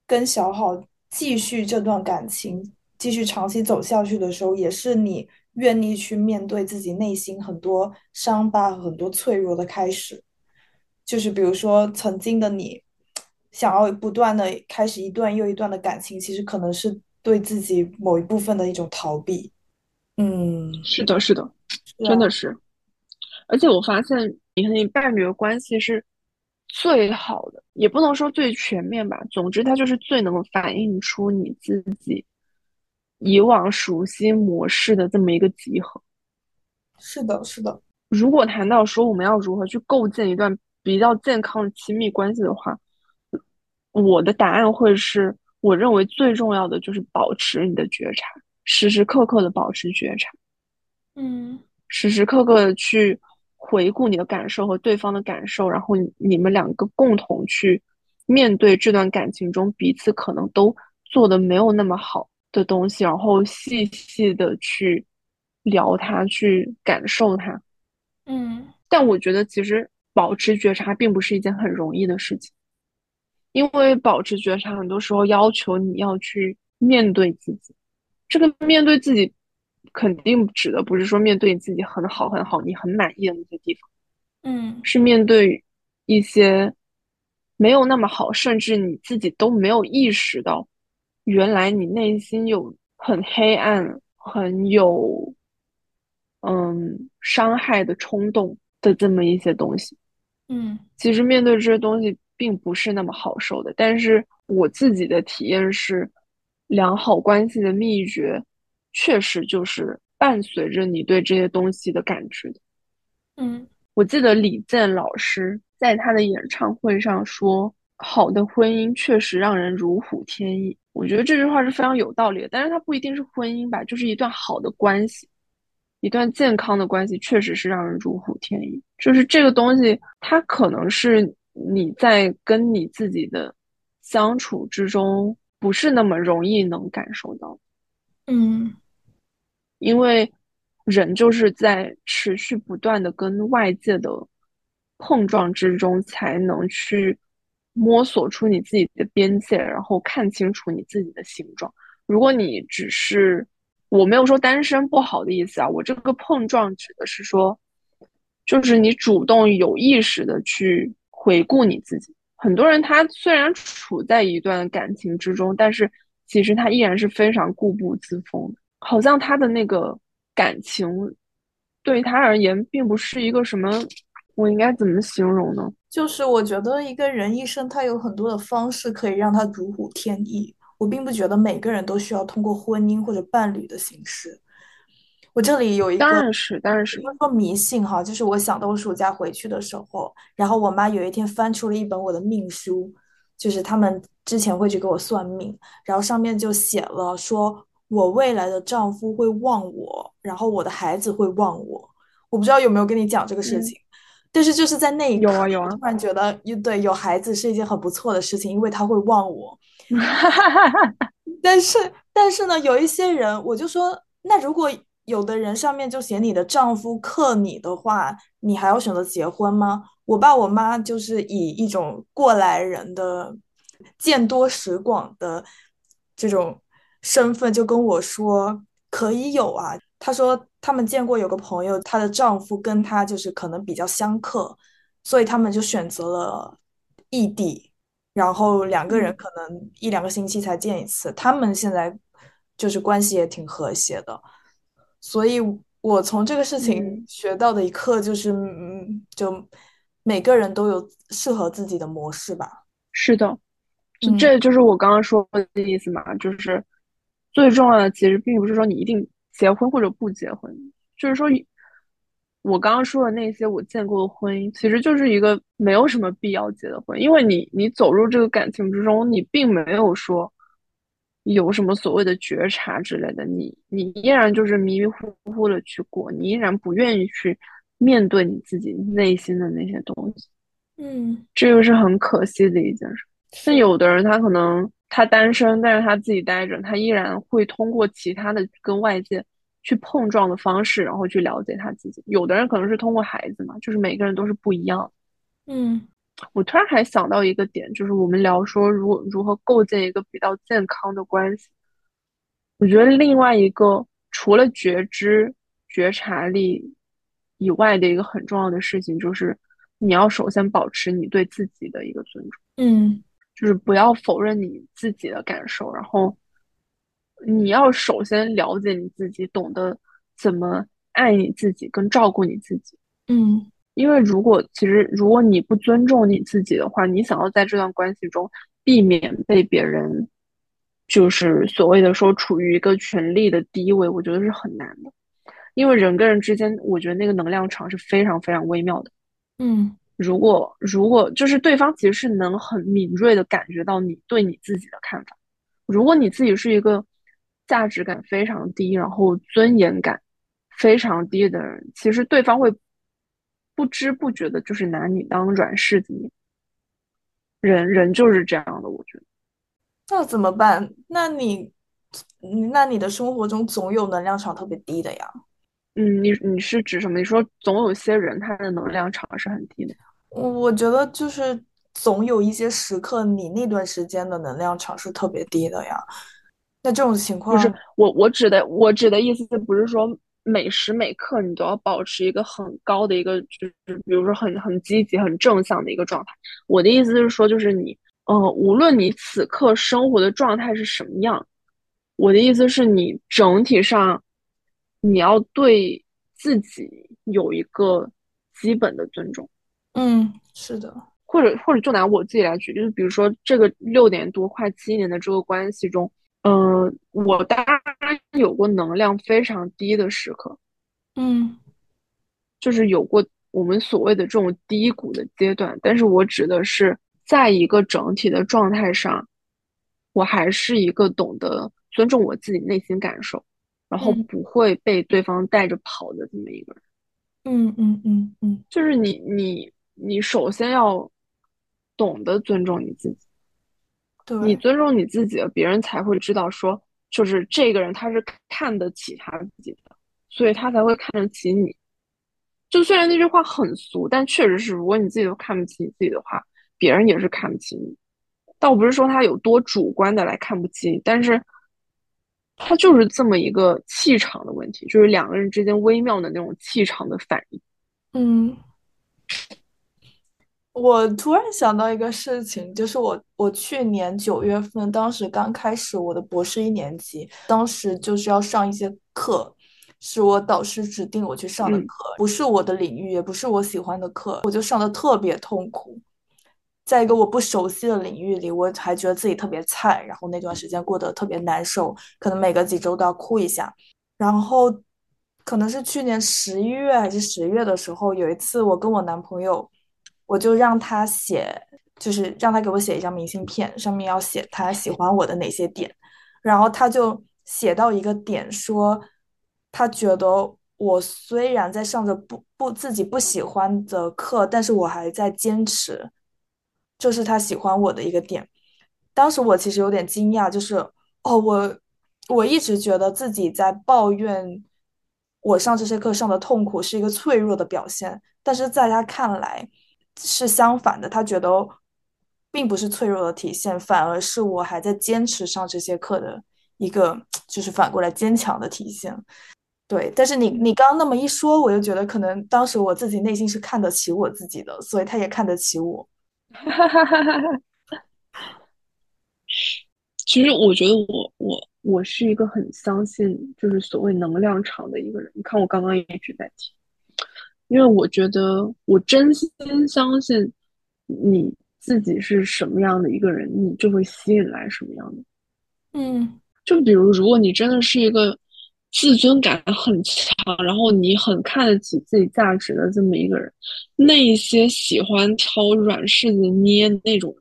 跟小好继续这段感情，继续长期走下去的时候，也是你愿意去面对自己内心很多伤疤和很多脆弱的开始。就是比如说，曾经的你想要不断的开始一段又一段的感情，其实可能是对自己某一部分的一种逃避。嗯，是的，是的，真的是。而且我发现，你和你伴侣的关系是最好的，也不能说最全面吧。总之，它就是最能反映出你自己以往熟悉模式的这么一个集合。是的，是的。如果谈到说我们要如何去构建一段比较健康的亲密关系的话，我的答案会是我认为最重要的就是保持你的觉察，时时刻刻的保持觉察，嗯，时时刻刻的去回顾你的感受和对方的感受，然后你们两个共同去面对这段感情中彼此可能都做的没有那么好的东西，然后细细的去聊它，去感受它。嗯，但我觉得其实保持觉察并不是一件很容易的事情，因为保持觉察很多时候要求你要去面对自己。这个面对自己，肯定指的不是说面对你自己很好很好，你很满意的那些地方，嗯，是面对一些没有那么好，甚至你自己都没有意识到，原来你内心有很黑暗、很有。嗯，伤害的冲动的这么一些东西，嗯，其实面对这些东西并不是那么好受的。但是我自己的体验是，良好关系的秘诀，确实就是伴随着你对这些东西的感知的。嗯，我记得李健老师在他的演唱会上说：“好的婚姻确实让人如虎添翼。”我觉得这句话是非常有道理的。但是它不一定是婚姻吧，就是一段好的关系。一段健康的关系确实是让人如虎添翼，就是这个东西，它可能是你在跟你自己的相处之中不是那么容易能感受到，嗯，因为人就是在持续不断的跟外界的碰撞之中，才能去摸索出你自己的边界，然后看清楚你自己的形状。如果你只是我没有说单身不好的意思啊，我这个碰撞指的是说，就是你主动有意识的去回顾你自己。很多人他虽然处在一段感情之中，但是其实他依然是非常固步自封，好像他的那个感情对他而言并不是一个什么，我应该怎么形容呢？就是我觉得一个人一生他有很多的方式可以让他如虎添翼。我并不觉得每个人都需要通过婚姻或者伴侣的形式。我这里有一个，当然是，当然是说迷信哈，就是我想到我暑假回去的时候，然后我妈有一天翻出了一本我的命书，就是他们之前会去给我算命，然后上面就写了说我未来的丈夫会忘我，然后我的孩子会忘我。我不知道有没有跟你讲这个事情，但是就是在那一刻，有啊有啊，突然觉得，对，有孩子是一件很不错的事情，因为他会忘我。但是，但是呢，有一些人，我就说，那如果有的人上面就写你的丈夫克你的话，你还要选择结婚吗？我爸我妈就是以一种过来人的见多识广的这种身份，就跟我说可以有啊。他说他们见过有个朋友，她的丈夫跟她就是可能比较相克，所以他们就选择了异地。然后两个人可能一两个星期才见一次，他们现在就是关系也挺和谐的，所以我从这个事情学到的一课就是，嗯，就每个人都有适合自己的模式吧。是的，这就是我刚刚说的意思嘛，就是最重要的其实并不是说你一定结婚或者不结婚，就是说。我刚刚说的那些我见过的婚姻，其实就是一个没有什么必要结的婚，因为你你走入这个感情之中，你并没有说有什么所谓的觉察之类的，你你依然就是迷迷糊糊的去过，你依然不愿意去面对你自己内心的那些东西，嗯，这个是很可惜的一件事。但有的人他可能他单身，但是他自己待着，他依然会通过其他的跟外界。去碰撞的方式，然后去了解他自己。有的人可能是通过孩子嘛，就是每个人都是不一样。嗯，我突然还想到一个点，就是我们聊说如如何构建一个比较健康的关系。我觉得另外一个除了觉知、觉察力以外的一个很重要的事情，就是你要首先保持你对自己的一个尊重。嗯，就是不要否认你自己的感受，然后。你要首先了解你自己，懂得怎么爱你自己，跟照顾你自己。嗯，因为如果其实如果你不尊重你自己的话，你想要在这段关系中避免被别人就是所谓的说处于一个权力的低位，我觉得是很难的。因为人跟人之间，我觉得那个能量场是非常非常微妙的。嗯，如果如果就是对方其实是能很敏锐的感觉到你对你自己的看法。如果你自己是一个价值感非常低，然后尊严感非常低的人，其实对方会不知不觉的，就是拿你当软柿子捏。人人就是这样的，我觉得。那怎么办？那你，那你的生活中总有能量场特别低的呀？嗯，你你是指什么？你说总有些人他的能量场是很低的。我我觉得就是总有一些时刻，你那段时间的能量场是特别低的呀。那这种情况不是我我指的我指的意思不是说每时每刻你都要保持一个很高的一个就是比如说很很积极很正向的一个状态。我的意思是说就是你呃无论你此刻生活的状态是什么样，我的意思是你整体上你要对自己有一个基本的尊重。嗯，是的。或者或者就拿我自己来举，就是比如说这个六年多快七年的这个关系中。嗯，我当然有过能量非常低的时刻，嗯，就是有过我们所谓的这种低谷的阶段。但是我指的是，在一个整体的状态上，我还是一个懂得尊重我自己内心感受，然后不会被对方带着跑的这么一个人。嗯嗯嗯嗯，就是你你你首先要懂得尊重你自己。对你尊重你自己了，别人才会知道说，就是这个人他是看得起他自己的，所以他才会看得起你。就虽然那句话很俗，但确实是，如果你自己都看不起你自己的话，别人也是看不起你。倒不是说他有多主观的来看不起你，但是他就是这么一个气场的问题，就是两个人之间微妙的那种气场的反应。嗯。我突然想到一个事情，就是我我去年九月份，当时刚开始我的博士一年级，当时就是要上一些课，是我导师指定我去上的课，不是我的领域，也不是我喜欢的课，我就上的特别痛苦。在一个我不熟悉的领域里，我还觉得自己特别菜，然后那段时间过得特别难受，可能每隔几周都要哭一下。然后可能是去年十一月还是十月的时候，有一次我跟我男朋友。我就让他写，就是让他给我写一张明信片，上面要写他喜欢我的哪些点。然后他就写到一个点，说他觉得我虽然在上着不不自己不喜欢的课，但是我还在坚持，这是他喜欢我的一个点。当时我其实有点惊讶，就是哦，我我一直觉得自己在抱怨我上这些课上的痛苦是一个脆弱的表现，但是在他看来。是相反的，他觉得并不是脆弱的体现，反而是我还在坚持上这些课的一个，就是反过来坚强的体现。对，但是你你刚刚那么一说，我就觉得可能当时我自己内心是看得起我自己的，所以他也看得起我。其实我觉得我我我是一个很相信就是所谓能量场的一个人。你看我刚刚一直在提。因为我觉得，我真心相信你自己是什么样的一个人，你就会吸引来什么样的。嗯，就比如，如果你真的是一个自尊感很强，然后你很看得起自己价值的这么一个人，那些喜欢挑软柿子捏那种，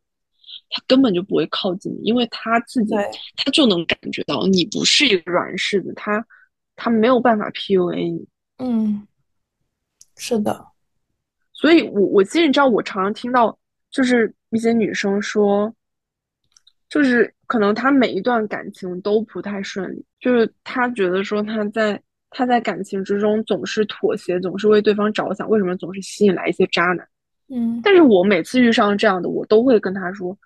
他根本就不会靠近你，因为他自己他就能感觉到你不是一个软柿子，他他没有办法 PUA 你。嗯。是的，所以，我我其实你知道，我常常听到就是一些女生说，就是可能他每一段感情都不太顺利，就是他觉得说他在他在感情之中总是妥协，总是为对方着想，为什么总是吸引来一些渣男？嗯，但是我每次遇上这样的，我都会跟他说，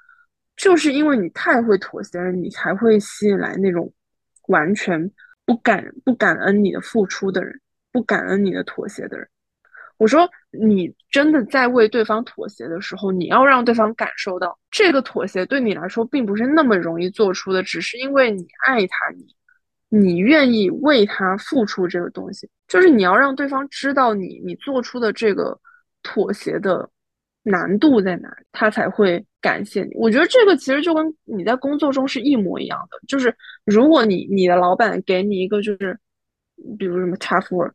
就是因为你太会妥协了，你才会吸引来那种完全不感不感恩你的付出的人，不感恩你的妥协的人。我说，你真的在为对方妥协的时候，你要让对方感受到这个妥协对你来说并不是那么容易做出的，只是因为你爱他，你你愿意为他付出这个东西，就是你要让对方知道你你做出的这个妥协的难度在哪里，他才会感谢你。我觉得这个其实就跟你在工作中是一模一样的，就是如果你你的老板给你一个就是比如什么 tough work，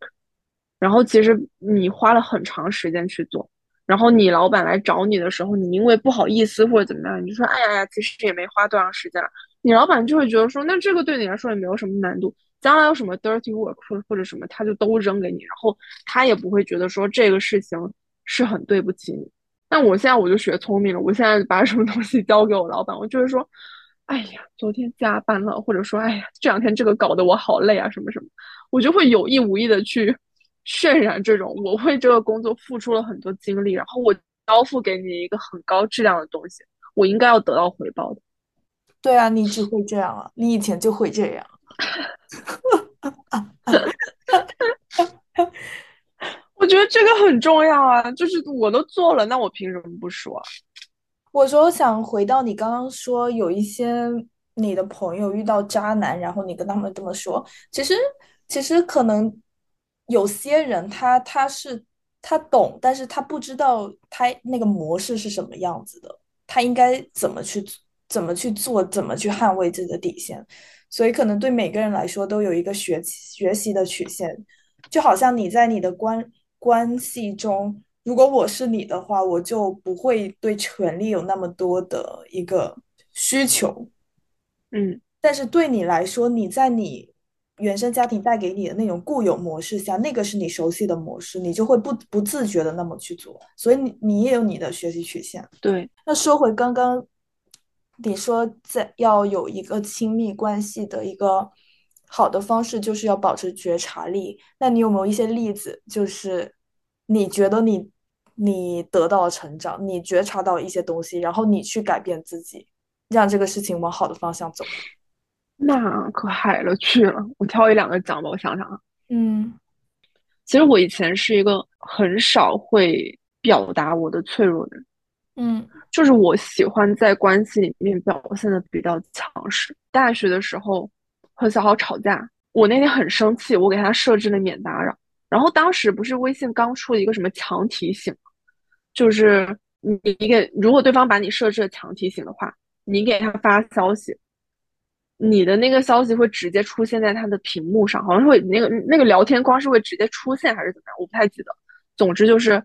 然后其实你花了很长时间去做，然后你老板来找你的时候，你因为不好意思或者怎么样，你就说哎呀呀，其实也没花多长时间了，你老板就会觉得说，那这个对你来说也没有什么难度。将来有什么 dirty work 或或者什么，他就都扔给你，然后他也不会觉得说这个事情是很对不起你。但我现在我就学聪明了，我现在把什么东西交给我老板，我就会说，哎呀，昨天加班了，或者说，哎呀，这两天这个搞得我好累啊，什么什么，我就会有意无意的去渲染这种我为这个工作付出了很多精力，然后我交付给你一个很高质量的东西，我应该要得到回报的。对啊，你只会这样啊，你以前就会这样。我觉得这个很重要啊，就是我都做了，那我凭什么不说？我说想回到你刚刚说，有一些你的朋友遇到渣男，然后你跟他们这么说，其实其实可能有些人他他是他懂，但是他不知道他那个模式是什么样子的，他应该怎么去怎么去做，怎么去捍卫自己的底线。所以可能对每个人来说都有一个学学习的曲线，就好像你在你的关关系中，如果我是你的话，我就不会对权力有那么多的一个需求，嗯。但是对你来说，你在你原生家庭带给你的那种固有模式下，那个是你熟悉的模式，你就会不不自觉的那么去做，所以你你也有你的学习曲线。对，那说回刚刚。你说在要有一个亲密关系的一个好的方式，就是要保持觉察力。那你有没有一些例子，就是你觉得你你得到了成长，你觉察到一些东西，然后你去改变自己，让这个事情往好的方向走？那可海了去了，我挑一两个讲吧。我想想啊，嗯，其实我以前是一个很少会表达我的脆弱的人。嗯，就是我喜欢在关系里面表现的比较强势。大学的时候和小豪吵架，我那天很生气，我给他设置了免打扰。然后当时不是微信刚出了一个什么强提醒，就是你你给如果对方把你设置了强提醒的话，你给他发消息，你的那个消息会直接出现在他的屏幕上，好像会那个那个聊天框是会直接出现还是怎么样，我不太记得。总之就是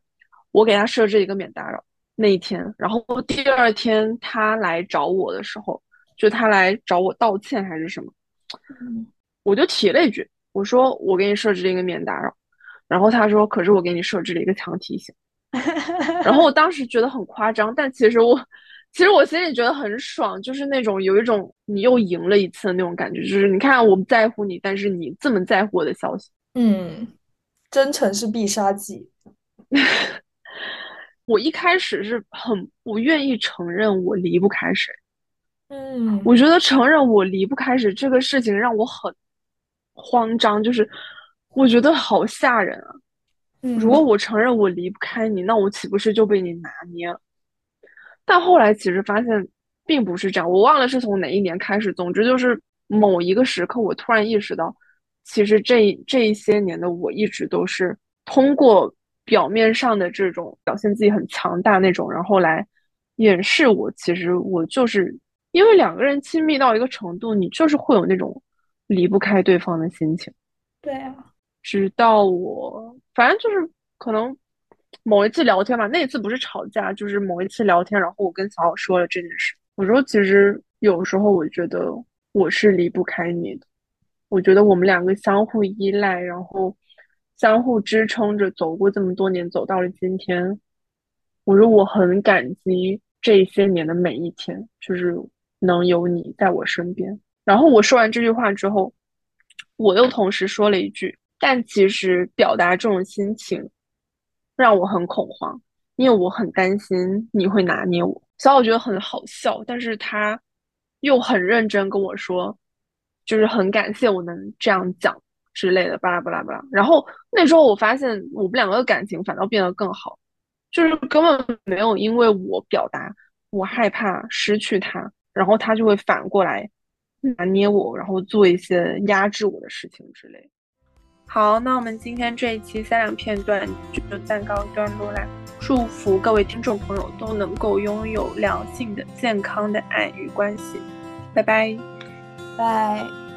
我给他设置一个免打扰。那一天，然后第二天他来找我的时候，就他来找我道歉还是什么，我就提了一句，我说我给你设置了一个免打扰，然后他说，可是我给你设置了一个强提醒，然后我当时觉得很夸张，但其实我，其实我心里觉得很爽，就是那种有一种你又赢了一次的那种感觉，就是你看我不在乎你，但是你这么在乎我的消息，嗯，真诚是必杀技。我一开始是很不愿意承认我离不开谁，嗯，我觉得承认我离不开谁这个事情让我很慌张，就是我觉得好吓人啊。如果我承认我离不开你，那我岂不是就被你拿捏了？但后来其实发现并不是这样，我忘了是从哪一年开始，总之就是某一个时刻，我突然意识到，其实这这一些年的我一直都是通过。表面上的这种表现自己很强大那种，然后来掩饰我，其实我就是因为两个人亲密到一个程度，你就是会有那种离不开对方的心情。对啊，直到我反正就是可能某一次聊天吧，那一次不是吵架，就是某一次聊天，然后我跟小小说了这件事。我说其实有时候我觉得我是离不开你的，我觉得我们两个相互依赖，然后。相互支撑着走过这么多年，走到了今天。我说我很感激这些年的每一天，就是能有你在我身边。然后我说完这句话之后，我又同时说了一句：“但其实表达这种心情让我很恐慌，因为我很担心你会拿捏我。”所以我觉得很好笑，但是他又很认真跟我说，就是很感谢我能这样讲。之类的，巴拉巴拉巴拉。然后那时候我发现，我们两个的感情反倒变得更好，就是根本没有因为我表达我害怕失去他，然后他就会反过来拿捏我，然后做一些压制我的事情之类。好，那我们今天这一期三两片段就暂告一段落啦。祝福各位听众朋友都能够拥有良性的、健康的爱与关系。拜拜，拜。